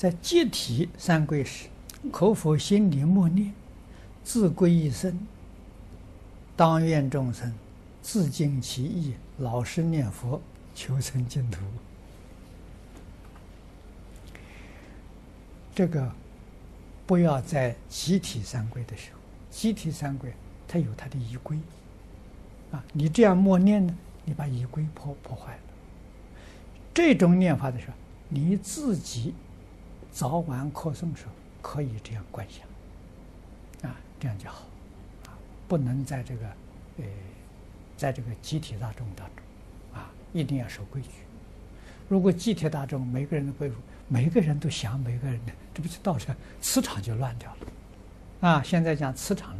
在集体三归时，口否心里默念，自归一生，当愿众生自净其意，老实念佛，求生净土。这个不要在集体三归的时候，集体三归它有它的仪规啊，你这样默念呢，你把仪规破破坏了。这种念法的时候，你自己早晚课诵时候可以这样观想，啊，这样就好，啊，不能在这个，呃，在这个集体大众当中，啊，一定要守规矩。如果集体大众每个人都归，每个人都想每个人的，这不是到时候磁场就乱掉了，啊，现在讲磁场。